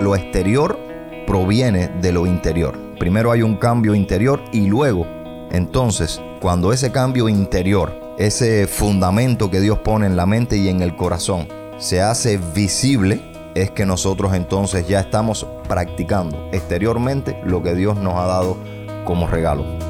lo exterior proviene de lo interior. Primero hay un cambio interior y luego, entonces, cuando ese cambio interior, ese fundamento que Dios pone en la mente y en el corazón, se hace visible, es que nosotros entonces ya estamos practicando exteriormente lo que Dios nos ha dado como regalo.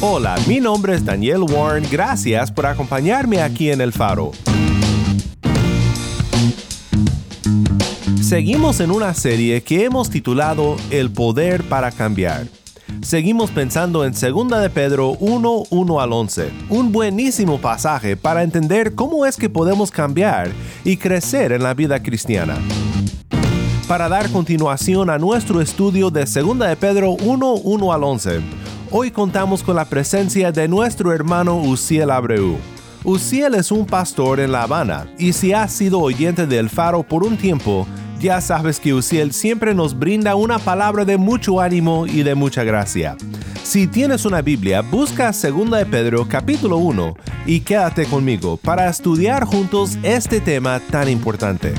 Hola, mi nombre es Daniel Warren. Gracias por acompañarme aquí en El Faro. Seguimos en una serie que hemos titulado El poder para cambiar. Seguimos pensando en 2 de Pedro 1, 1 al 11, un buenísimo pasaje para entender cómo es que podemos cambiar y crecer en la vida cristiana. Para dar continuación a nuestro estudio de 2 de Pedro 1, 1 al 11, hoy contamos con la presencia de nuestro hermano Uciel Abreu. Uciel es un pastor en La Habana y si has sido oyente del Faro por un tiempo, ya sabes que Uciel siempre nos brinda una palabra de mucho ánimo y de mucha gracia. Si tienes una Biblia, busca 2 de Pedro capítulo 1 y quédate conmigo para estudiar juntos este tema tan importante.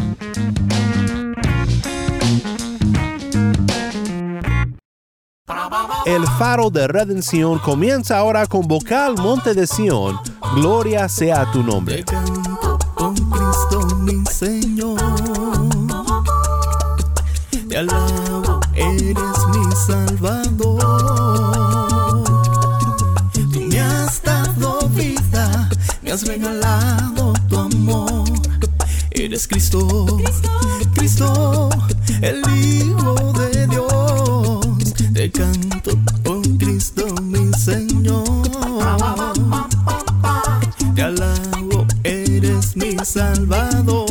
El faro de redención comienza ahora con vocal Monte de Sión. Gloria sea tu nombre. con Cristo mi Señor. Te alabo, eres mi Salvador. Tú me has dado vida, me has regalado tu amor. Eres Cristo, Cristo, el Hijo de canto con Cristo mi Señor. Te alabo, eres mi Salvador.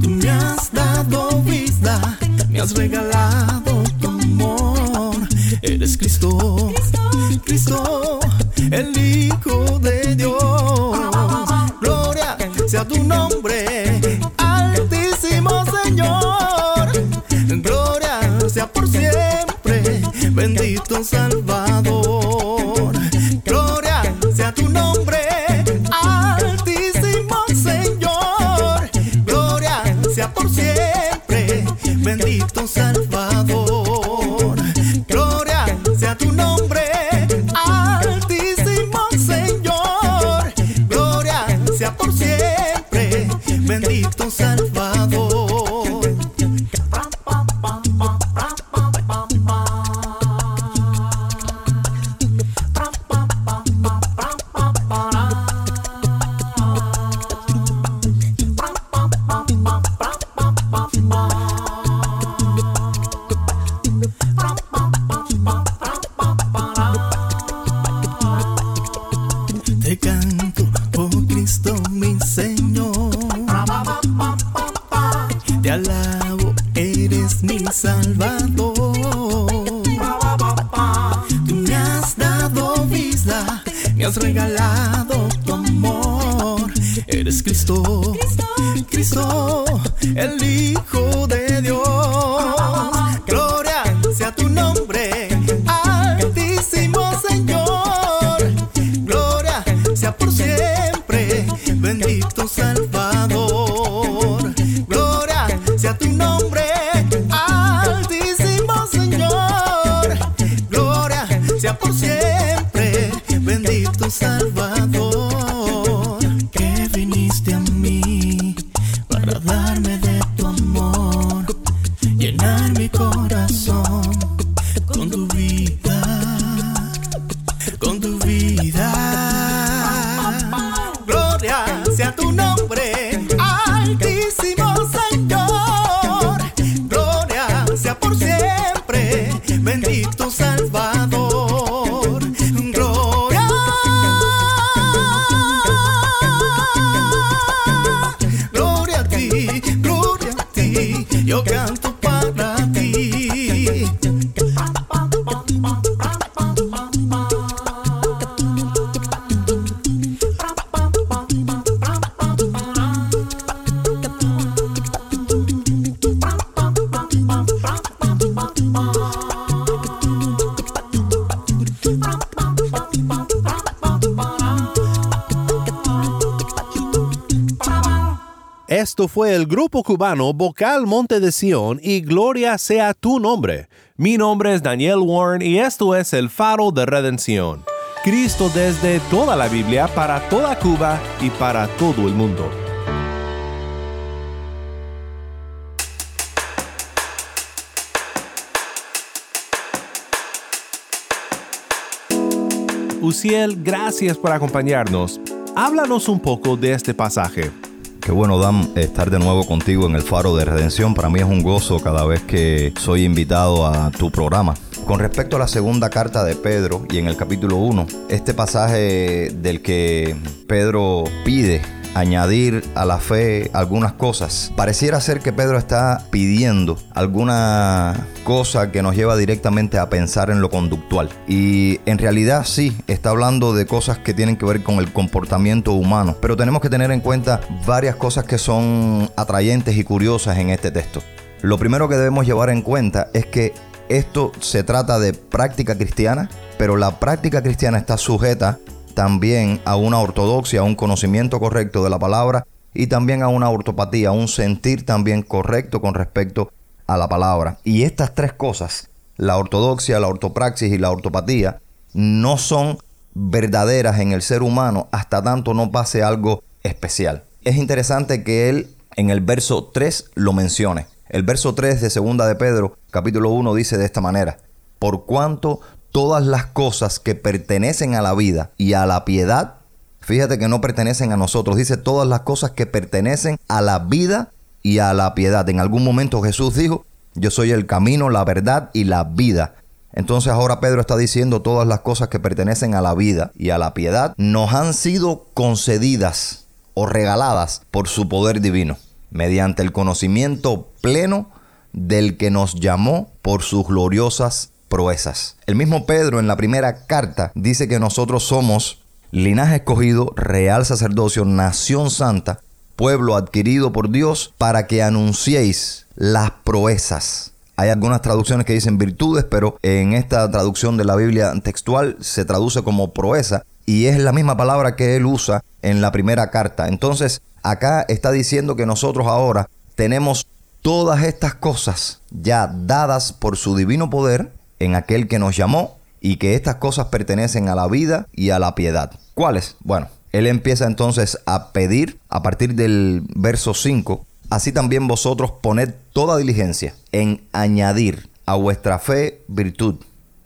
Tú me has dado vida, me has regalado tu amor. Eres Cristo, Cristo, el Hijo Esto fue el grupo cubano Vocal Monte de Sion y Gloria sea tu nombre. Mi nombre es Daniel Warren y esto es el faro de redención. Cristo desde toda la Biblia para toda Cuba y para todo el mundo. Uciel, gracias por acompañarnos. Háblanos un poco de este pasaje. Qué bueno, Dan, estar de nuevo contigo en el Faro de Redención. Para mí es un gozo cada vez que soy invitado a tu programa. Con respecto a la segunda carta de Pedro y en el capítulo 1, este pasaje del que Pedro pide añadir a la fe algunas cosas. Pareciera ser que Pedro está pidiendo alguna cosa que nos lleva directamente a pensar en lo conductual. Y en realidad sí, está hablando de cosas que tienen que ver con el comportamiento humano. Pero tenemos que tener en cuenta varias cosas que son atrayentes y curiosas en este texto. Lo primero que debemos llevar en cuenta es que esto se trata de práctica cristiana, pero la práctica cristiana está sujeta también a una ortodoxia, a un conocimiento correcto de la palabra y también a una ortopatía, a un sentir también correcto con respecto a la palabra. Y estas tres cosas, la ortodoxia, la ortopraxis y la ortopatía, no son verdaderas en el ser humano hasta tanto no pase algo especial. Es interesante que él en el verso 3 lo mencione. El verso 3 de segunda de Pedro, capítulo 1 dice de esta manera: Por cuanto todas las cosas que pertenecen a la vida y a la piedad, fíjate que no pertenecen a nosotros, dice todas las cosas que pertenecen a la vida y a la piedad. En algún momento Jesús dijo, yo soy el camino, la verdad y la vida. Entonces ahora Pedro está diciendo todas las cosas que pertenecen a la vida y a la piedad nos han sido concedidas o regaladas por su poder divino, mediante el conocimiento pleno del que nos llamó por sus gloriosas proezas. El mismo Pedro en la primera carta dice que nosotros somos linaje escogido, real sacerdocio, nación santa, pueblo adquirido por Dios para que anunciéis las proezas. Hay algunas traducciones que dicen virtudes, pero en esta traducción de la Biblia textual se traduce como proeza y es la misma palabra que él usa en la primera carta. Entonces, acá está diciendo que nosotros ahora tenemos todas estas cosas ya dadas por su divino poder en aquel que nos llamó y que estas cosas pertenecen a la vida y a la piedad. ¿Cuáles? Bueno, él empieza entonces a pedir a partir del verso 5, así también vosotros poned toda diligencia en añadir a vuestra fe virtud,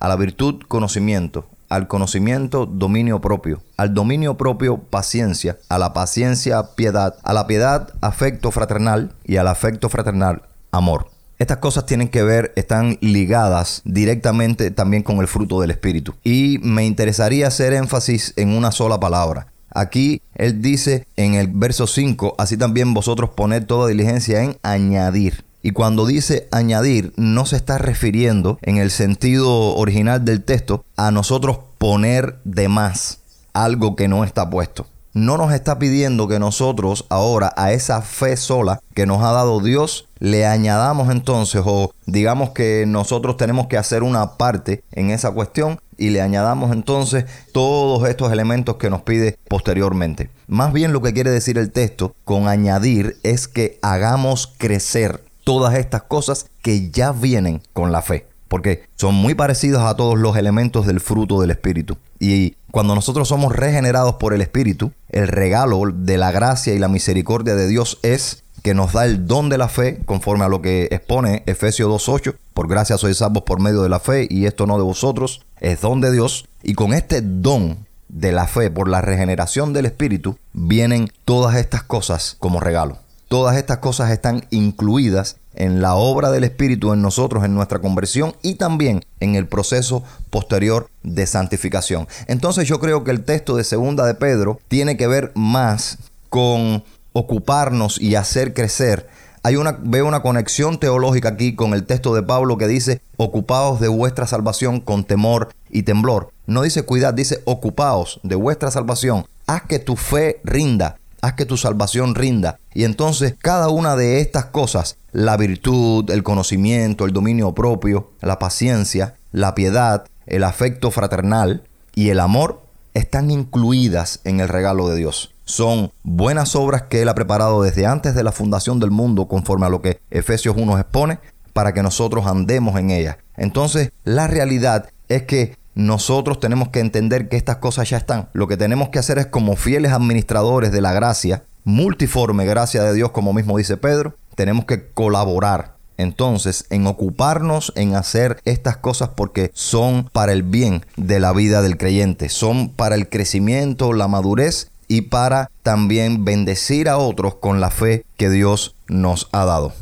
a la virtud conocimiento, al conocimiento dominio propio, al dominio propio paciencia, a la paciencia piedad, a la piedad afecto fraternal y al afecto fraternal amor. Estas cosas tienen que ver, están ligadas directamente también con el fruto del Espíritu. Y me interesaría hacer énfasis en una sola palabra. Aquí él dice en el verso 5, así también vosotros poned toda diligencia en añadir. Y cuando dice añadir, no se está refiriendo en el sentido original del texto a nosotros poner de más algo que no está puesto no nos está pidiendo que nosotros ahora a esa fe sola que nos ha dado Dios le añadamos entonces o digamos que nosotros tenemos que hacer una parte en esa cuestión y le añadamos entonces todos estos elementos que nos pide posteriormente. Más bien lo que quiere decir el texto con añadir es que hagamos crecer todas estas cosas que ya vienen con la fe porque son muy parecidos a todos los elementos del fruto del Espíritu. Y cuando nosotros somos regenerados por el Espíritu, el regalo de la gracia y la misericordia de Dios es que nos da el don de la fe, conforme a lo que expone Efesios 2.8. Por gracia sois salvos por medio de la fe, y esto no de vosotros, es don de Dios. Y con este don de la fe, por la regeneración del Espíritu, vienen todas estas cosas como regalo. Todas estas cosas están incluidas en la obra del Espíritu en nosotros, en nuestra conversión y también en el proceso posterior de santificación. Entonces yo creo que el texto de segunda de Pedro tiene que ver más con ocuparnos y hacer crecer. Hay una, veo una conexión teológica aquí con el texto de Pablo que dice, ocupaos de vuestra salvación con temor y temblor. No dice cuidad, dice ocupaos de vuestra salvación. Haz que tu fe rinda que tu salvación rinda. Y entonces cada una de estas cosas, la virtud, el conocimiento, el dominio propio, la paciencia, la piedad, el afecto fraternal y el amor, están incluidas en el regalo de Dios. son buenas obras que Él ha preparado desde antes de la fundación del mundo, conforme a lo que Efesios 1 expone, para que nosotros andemos en ellas. Entonces, la realidad es que nosotros tenemos que entender que estas cosas ya están. Lo que tenemos que hacer es como fieles administradores de la gracia, multiforme gracia de Dios, como mismo dice Pedro, tenemos que colaborar entonces en ocuparnos en hacer estas cosas porque son para el bien de la vida del creyente, son para el crecimiento, la madurez y para también bendecir a otros con la fe que Dios nos ha dado.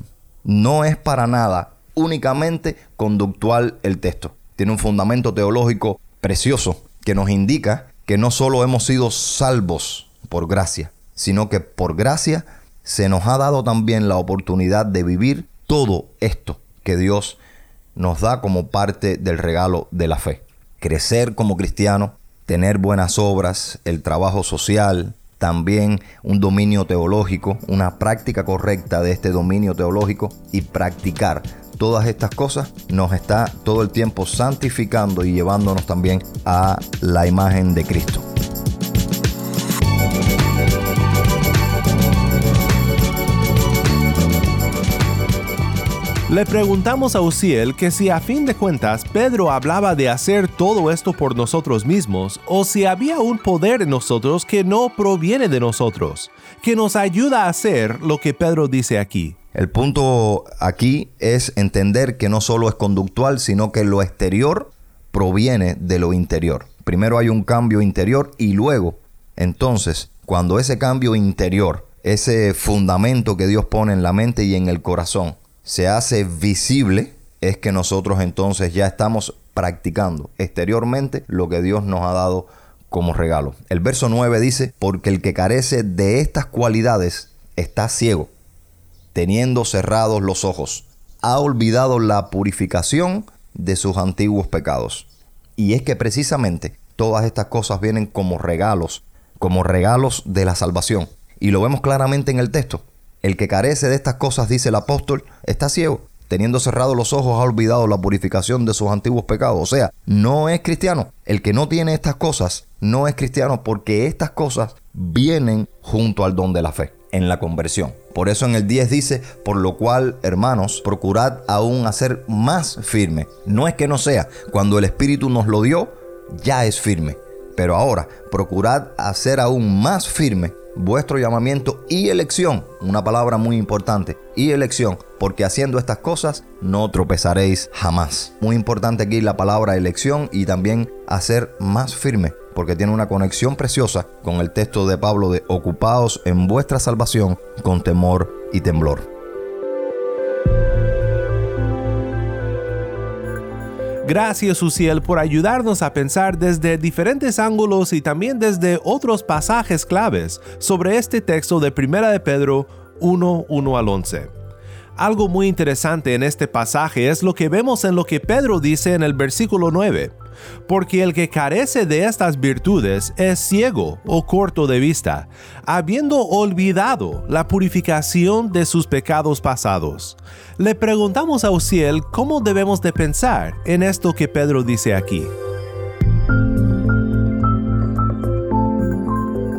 No es para nada únicamente conductual el texto. Tiene un fundamento teológico precioso que nos indica que no solo hemos sido salvos por gracia, sino que por gracia se nos ha dado también la oportunidad de vivir todo esto que Dios nos da como parte del regalo de la fe. Crecer como cristiano, tener buenas obras, el trabajo social, también un dominio teológico, una práctica correcta de este dominio teológico y practicar todas estas cosas nos está todo el tiempo santificando y llevándonos también a la imagen de Cristo. Le preguntamos a Uziel que si a fin de cuentas Pedro hablaba de hacer todo esto por nosotros mismos o si había un poder en nosotros que no proviene de nosotros, que nos ayuda a hacer lo que Pedro dice aquí. El punto aquí es entender que no solo es conductual, sino que lo exterior proviene de lo interior. Primero hay un cambio interior y luego, entonces, cuando ese cambio interior, ese fundamento que Dios pone en la mente y en el corazón, se hace visible, es que nosotros entonces ya estamos practicando exteriormente lo que Dios nos ha dado como regalo. El verso 9 dice, porque el que carece de estas cualidades está ciego, teniendo cerrados los ojos, ha olvidado la purificación de sus antiguos pecados. Y es que precisamente todas estas cosas vienen como regalos, como regalos de la salvación. Y lo vemos claramente en el texto. El que carece de estas cosas, dice el apóstol, está ciego. Teniendo cerrados los ojos, ha olvidado la purificación de sus antiguos pecados. O sea, no es cristiano. El que no tiene estas cosas no es cristiano porque estas cosas vienen junto al don de la fe, en la conversión. Por eso en el 10 dice, por lo cual, hermanos, procurad aún hacer más firme. No es que no sea, cuando el Espíritu nos lo dio, ya es firme. Pero ahora, procurad hacer aún más firme vuestro llamamiento y elección, una palabra muy importante, y elección, porque haciendo estas cosas no tropezaréis jamás. Muy importante aquí la palabra elección y también hacer más firme, porque tiene una conexión preciosa con el texto de Pablo de ocupaos en vuestra salvación con temor y temblor. Gracias, Uciel, por ayudarnos a pensar desde diferentes ángulos y también desde otros pasajes claves sobre este texto de 1 de Pedro 1, 1 al 11. Algo muy interesante en este pasaje es lo que vemos en lo que Pedro dice en el versículo 9 porque el que carece de estas virtudes es ciego o corto de vista, habiendo olvidado la purificación de sus pecados pasados. Le preguntamos a Uciel cómo debemos de pensar en esto que Pedro dice aquí.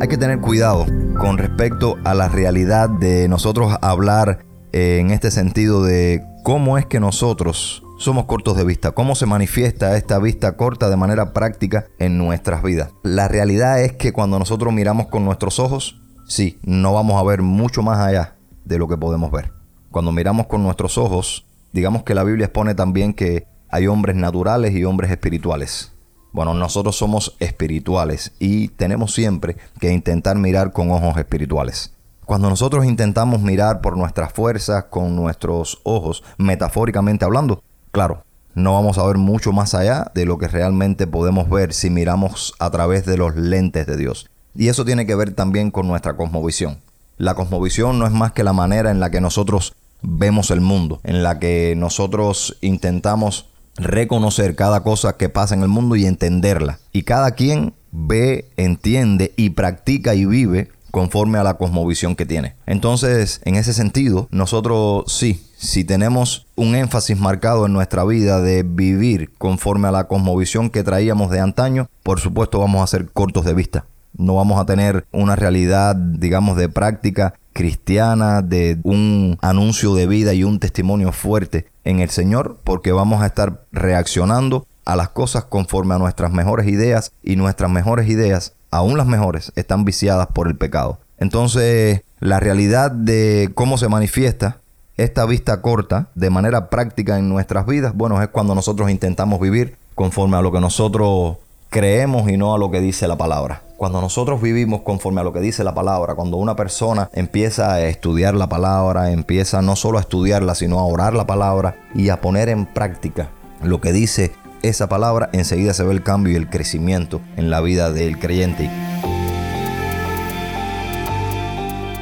Hay que tener cuidado con respecto a la realidad de nosotros hablar eh, en este sentido de cómo es que nosotros somos cortos de vista. ¿Cómo se manifiesta esta vista corta de manera práctica en nuestras vidas? La realidad es que cuando nosotros miramos con nuestros ojos, sí, no vamos a ver mucho más allá de lo que podemos ver. Cuando miramos con nuestros ojos, digamos que la Biblia expone también que hay hombres naturales y hombres espirituales. Bueno, nosotros somos espirituales y tenemos siempre que intentar mirar con ojos espirituales. Cuando nosotros intentamos mirar por nuestras fuerzas, con nuestros ojos, metafóricamente hablando, Claro, no vamos a ver mucho más allá de lo que realmente podemos ver si miramos a través de los lentes de Dios. Y eso tiene que ver también con nuestra cosmovisión. La cosmovisión no es más que la manera en la que nosotros vemos el mundo, en la que nosotros intentamos reconocer cada cosa que pasa en el mundo y entenderla. Y cada quien ve, entiende y practica y vive conforme a la cosmovisión que tiene. Entonces, en ese sentido, nosotros sí, si tenemos un énfasis marcado en nuestra vida de vivir conforme a la cosmovisión que traíamos de antaño, por supuesto vamos a ser cortos de vista. no vamos a tener una realidad, digamos, de práctica cristiana, de un anuncio de vida y un testimonio fuerte en el Señor, porque vamos a estar reaccionando a las cosas conforme a nuestras mejores ideas y nuestras mejores ideas, aún las mejores, están viciadas por el pecado. Entonces, la realidad de cómo se manifiesta esta vista corta de manera práctica en nuestras vidas, bueno, es cuando nosotros intentamos vivir conforme a lo que nosotros creemos y no a lo que dice la palabra. Cuando nosotros vivimos conforme a lo que dice la palabra, cuando una persona empieza a estudiar la palabra, empieza no solo a estudiarla, sino a orar la palabra y a poner en práctica lo que dice esa palabra, enseguida se ve el cambio y el crecimiento en la vida del creyente.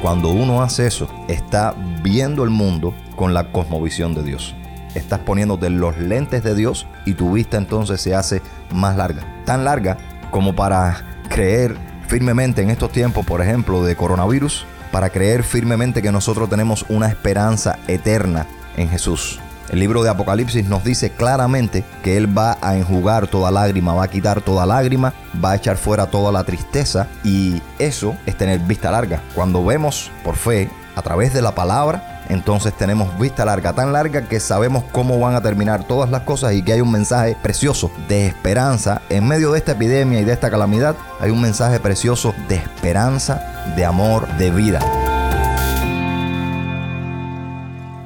Cuando uno hace eso, está viendo el mundo con la cosmovisión de Dios. Estás poniéndote los lentes de Dios y tu vista entonces se hace más larga. Tan larga como para creer firmemente en estos tiempos, por ejemplo, de coronavirus, para creer firmemente que nosotros tenemos una esperanza eterna en Jesús. El libro de Apocalipsis nos dice claramente que Él va a enjugar toda lágrima, va a quitar toda lágrima, va a echar fuera toda la tristeza y eso es tener vista larga. Cuando vemos por fe a través de la palabra, entonces tenemos vista larga, tan larga que sabemos cómo van a terminar todas las cosas y que hay un mensaje precioso de esperanza. En medio de esta epidemia y de esta calamidad, hay un mensaje precioso de esperanza, de amor, de vida.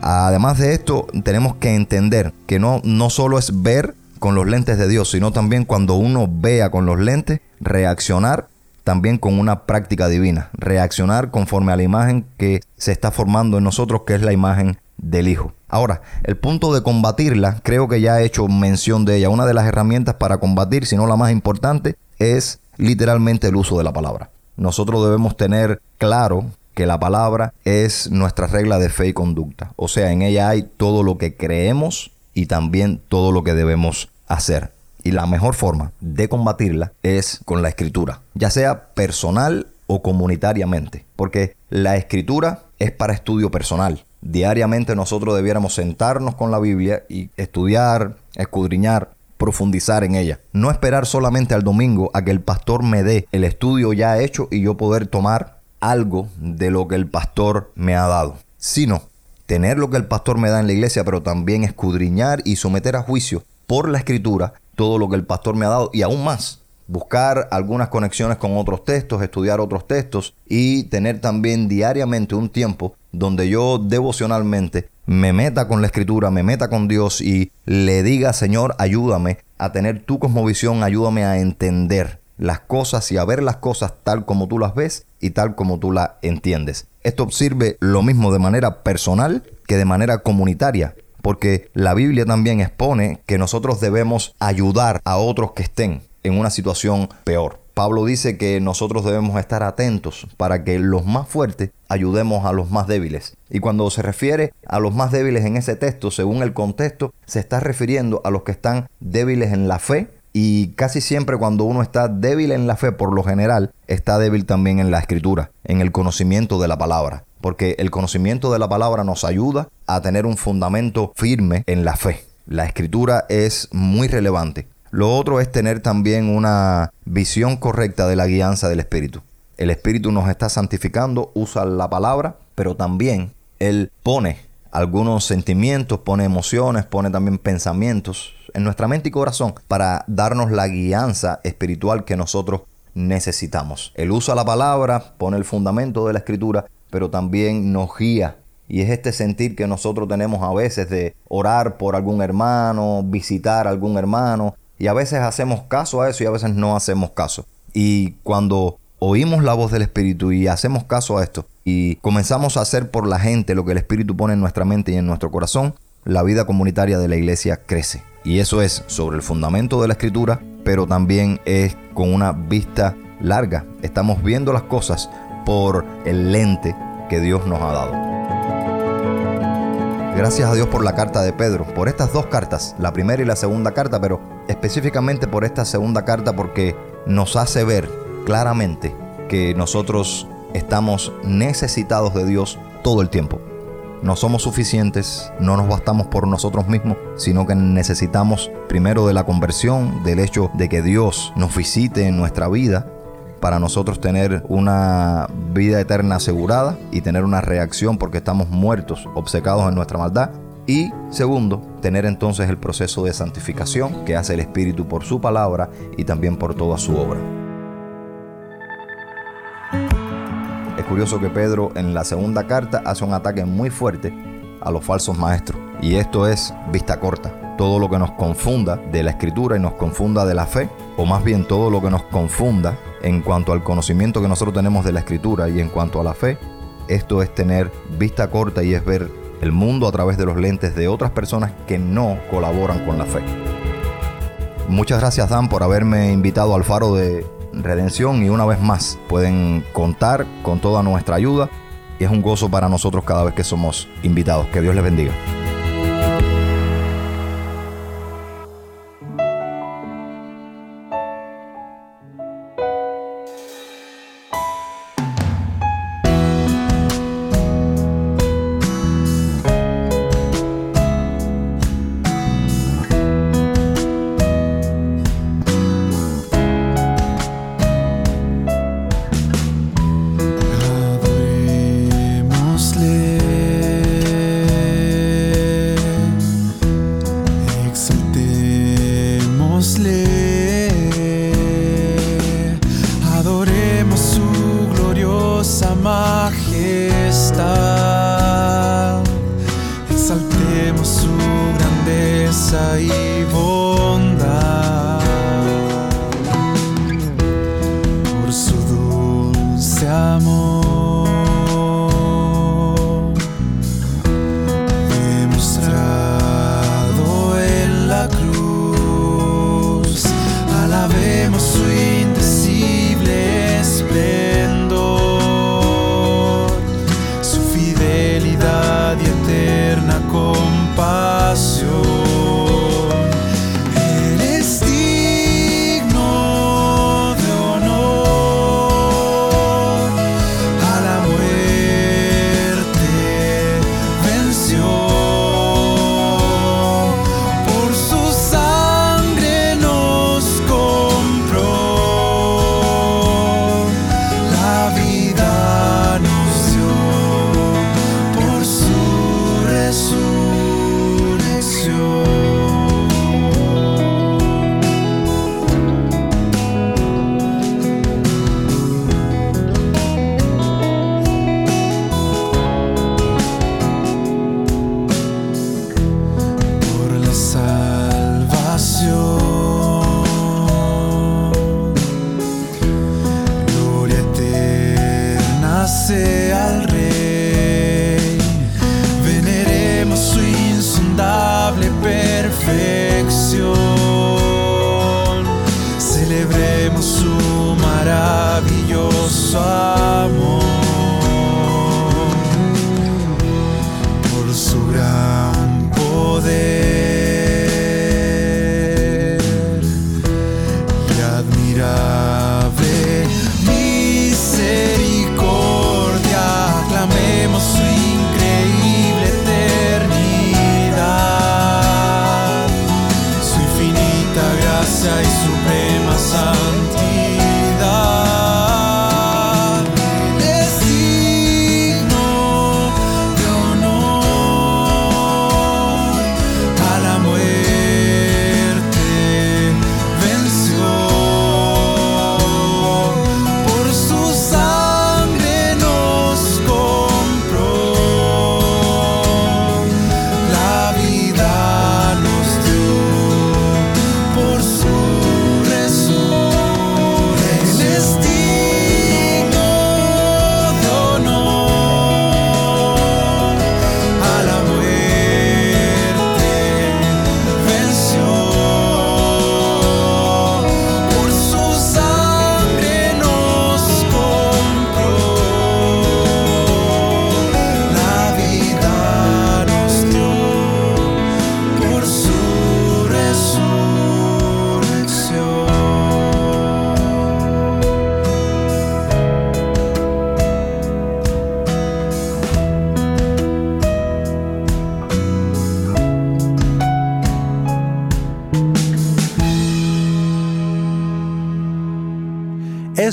Además de esto, tenemos que entender que no, no solo es ver con los lentes de Dios, sino también cuando uno vea con los lentes, reaccionar también con una práctica divina, reaccionar conforme a la imagen que se está formando en nosotros, que es la imagen del Hijo. Ahora, el punto de combatirla, creo que ya he hecho mención de ella. Una de las herramientas para combatir, si no la más importante, es literalmente el uso de la palabra. Nosotros debemos tener claro que la palabra es nuestra regla de fe y conducta. O sea, en ella hay todo lo que creemos y también todo lo que debemos hacer. Y la mejor forma de combatirla es con la escritura, ya sea personal o comunitariamente, porque la escritura es para estudio personal. Diariamente nosotros debiéramos sentarnos con la Biblia y estudiar, escudriñar, profundizar en ella. No esperar solamente al domingo a que el pastor me dé el estudio ya hecho y yo poder tomar algo de lo que el pastor me ha dado, sino tener lo que el pastor me da en la iglesia, pero también escudriñar y someter a juicio por la escritura todo lo que el pastor me ha dado y aún más. Buscar algunas conexiones con otros textos, estudiar otros textos y tener también diariamente un tiempo donde yo devocionalmente me meta con la escritura, me meta con Dios y le diga, Señor, ayúdame a tener tu cosmovisión, ayúdame a entender las cosas y a ver las cosas tal como tú las ves y tal como tú las entiendes. Esto sirve lo mismo de manera personal que de manera comunitaria, porque la Biblia también expone que nosotros debemos ayudar a otros que estén en una situación peor. Pablo dice que nosotros debemos estar atentos para que los más fuertes ayudemos a los más débiles. Y cuando se refiere a los más débiles en ese texto, según el contexto, se está refiriendo a los que están débiles en la fe y casi siempre cuando uno está débil en la fe, por lo general, está débil también en la escritura, en el conocimiento de la palabra. Porque el conocimiento de la palabra nos ayuda a tener un fundamento firme en la fe. La escritura es muy relevante. Lo otro es tener también una visión correcta de la guianza del Espíritu. El Espíritu nos está santificando, usa la palabra, pero también Él pone algunos sentimientos, pone emociones, pone también pensamientos en nuestra mente y corazón para darnos la guianza espiritual que nosotros necesitamos. Él usa la palabra, pone el fundamento de la escritura, pero también nos guía. Y es este sentir que nosotros tenemos a veces de orar por algún hermano, visitar a algún hermano, y a veces hacemos caso a eso y a veces no hacemos caso. Y cuando oímos la voz del Espíritu y hacemos caso a esto y comenzamos a hacer por la gente lo que el Espíritu pone en nuestra mente y en nuestro corazón, la vida comunitaria de la iglesia crece. Y eso es sobre el fundamento de la escritura, pero también es con una vista larga. Estamos viendo las cosas por el lente que Dios nos ha dado. Gracias a Dios por la carta de Pedro, por estas dos cartas, la primera y la segunda carta, pero específicamente por esta segunda carta porque nos hace ver claramente que nosotros estamos necesitados de Dios todo el tiempo. No somos suficientes, no nos bastamos por nosotros mismos, sino que necesitamos primero de la conversión, del hecho de que Dios nos visite en nuestra vida para nosotros tener una vida eterna asegurada y tener una reacción porque estamos muertos, obcecados en nuestra maldad. Y segundo, tener entonces el proceso de santificación que hace el Espíritu por su palabra y también por toda su obra. Es curioso que Pedro en la segunda carta hace un ataque muy fuerte a los falsos maestros. Y esto es vista corta. Todo lo que nos confunda de la escritura y nos confunda de la fe, o más bien todo lo que nos confunda en cuanto al conocimiento que nosotros tenemos de la escritura y en cuanto a la fe, esto es tener vista corta y es ver el mundo a través de los lentes de otras personas que no colaboran con la fe. Muchas gracias Dan por haberme invitado al faro de redención y una vez más pueden contar con toda nuestra ayuda y es un gozo para nosotros cada vez que somos invitados. Que Dios les bendiga.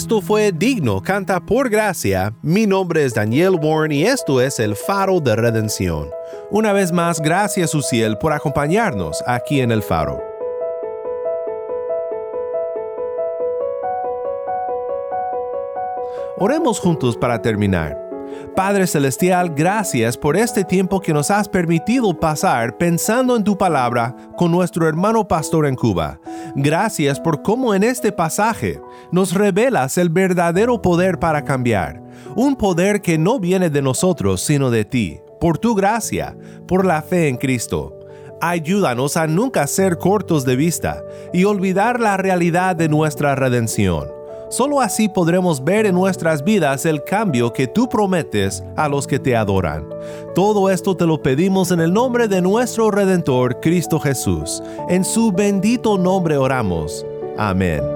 Esto fue Digno, canta por gracia. Mi nombre es Daniel Warren y esto es el Faro de Redención. Una vez más, gracias Uciel por acompañarnos aquí en el Faro. Oremos juntos para terminar. Padre Celestial, gracias por este tiempo que nos has permitido pasar pensando en tu palabra con nuestro hermano pastor en Cuba. Gracias por cómo en este pasaje nos revelas el verdadero poder para cambiar, un poder que no viene de nosotros, sino de ti, por tu gracia, por la fe en Cristo. Ayúdanos a nunca ser cortos de vista y olvidar la realidad de nuestra redención Solo así podremos ver en nuestras vidas el cambio que tú prometes a los que te adoran. Todo esto te lo pedimos en el nombre de nuestro Redentor, Cristo Jesús. En su bendito nombre oramos. Amén.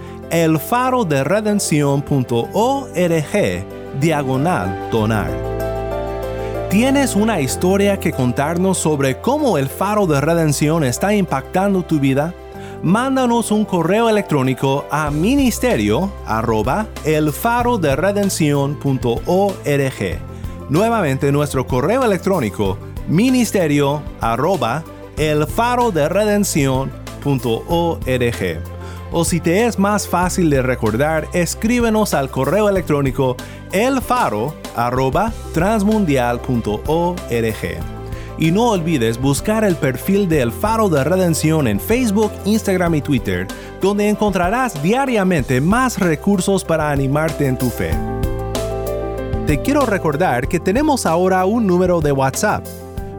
elfaroderedención.org diagonal donar. ¿Tienes una historia que contarnos sobre cómo el faro de redención está impactando tu vida? Mándanos un correo electrónico a ministerio arroba Nuevamente nuestro correo electrónico ministerio arroba o si te es más fácil de recordar, escríbenos al correo electrónico elfaro@transmundial.org. Y no olvides buscar el perfil de El Faro de Redención en Facebook, Instagram y Twitter, donde encontrarás diariamente más recursos para animarte en tu fe. Te quiero recordar que tenemos ahora un número de WhatsApp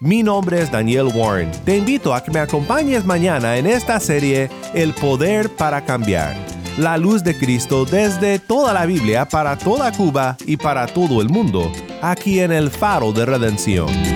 Mi nombre es Daniel Warren. Te invito a que me acompañes mañana en esta serie El Poder para Cambiar. La luz de Cristo desde toda la Biblia para toda Cuba y para todo el mundo, aquí en el Faro de Redención.